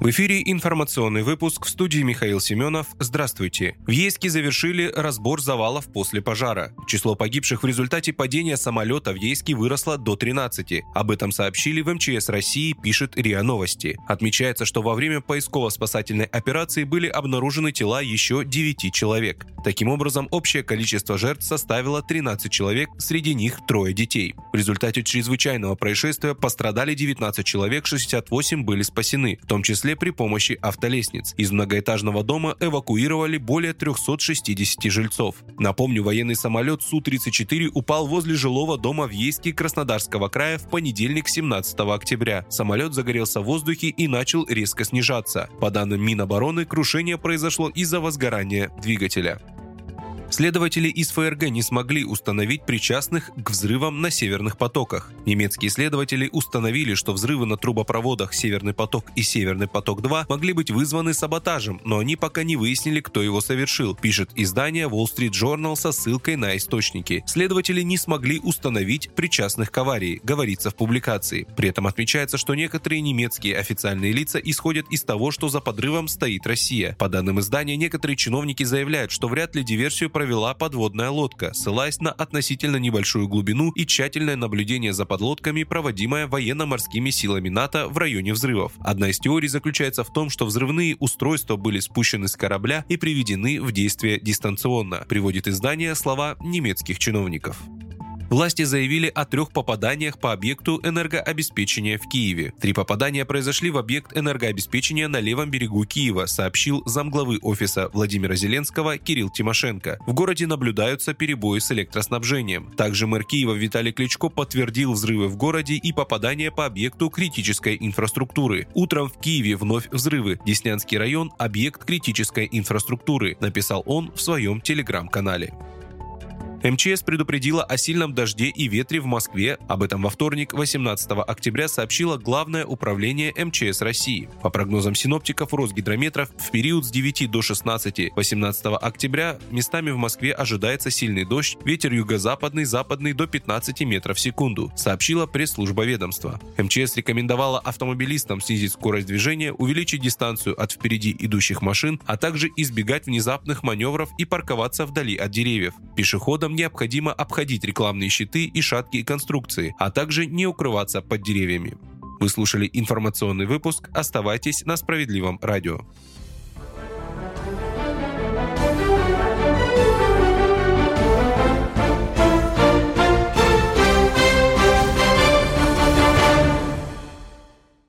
В эфире информационный выпуск в студии Михаил Семенов. Здравствуйте. В Ейске завершили разбор завалов после пожара. Число погибших в результате падения самолета в Ейске выросло до 13. Об этом сообщили в МЧС России, пишет РИА Новости. Отмечается, что во время поисково-спасательной операции были обнаружены тела еще 9 человек. Таким образом, общее количество жертв составило 13 человек, среди них трое детей. В результате чрезвычайного происшествия пострадали 19 человек, 68 были спасены, в том числе числе при помощи автолестниц. Из многоэтажного дома эвакуировали более 360 жильцов. Напомню, военный самолет Су-34 упал возле жилого дома в Ейске Краснодарского края в понедельник 17 октября. Самолет загорелся в воздухе и начал резко снижаться. По данным Минобороны, крушение произошло из-за возгорания двигателя. Следователи из ФРГ не смогли установить причастных к взрывам на северных потоках. Немецкие следователи установили, что взрывы на трубопроводах «Северный поток» и «Северный поток-2» могли быть вызваны саботажем, но они пока не выяснили, кто его совершил, пишет издание Wall Street Journal со ссылкой на источники. Следователи не смогли установить причастных к аварии, говорится в публикации. При этом отмечается, что некоторые немецкие официальные лица исходят из того, что за подрывом стоит Россия. По данным издания, некоторые чиновники заявляют, что вряд ли диверсию провела подводная лодка, ссылаясь на относительно небольшую глубину и тщательное наблюдение за подлодками, проводимое военно-морскими силами НАТО в районе взрывов. Одна из теорий заключается в том, что взрывные устройства были спущены с корабля и приведены в действие дистанционно, приводит издание слова немецких чиновников. Власти заявили о трех попаданиях по объекту энергообеспечения в Киеве. Три попадания произошли в объект энергообеспечения на левом берегу Киева, сообщил замглавы офиса Владимира Зеленского Кирилл Тимошенко. В городе наблюдаются перебои с электроснабжением. Также мэр Киева Виталий Кличко подтвердил взрывы в городе и попадания по объекту критической инфраструктуры. Утром в Киеве вновь взрывы. Деснянский район – объект критической инфраструктуры, написал он в своем телеграм-канале. МЧС предупредила о сильном дожде и ветре в Москве. Об этом во вторник, 18 октября, сообщило Главное управление МЧС России. По прогнозам синоптиков Росгидрометров, в период с 9 до 16 18 октября местами в Москве ожидается сильный дождь, ветер юго-западный, западный до 15 метров в секунду, сообщила пресс-служба ведомства. МЧС рекомендовала автомобилистам снизить скорость движения, увеличить дистанцию от впереди идущих машин, а также избегать внезапных маневров и парковаться вдали от деревьев. Пешеходам Пешеходам необходимо обходить рекламные щиты и шаткие конструкции, а также не укрываться под деревьями. Вы слушали информационный выпуск. Оставайтесь на справедливом радио.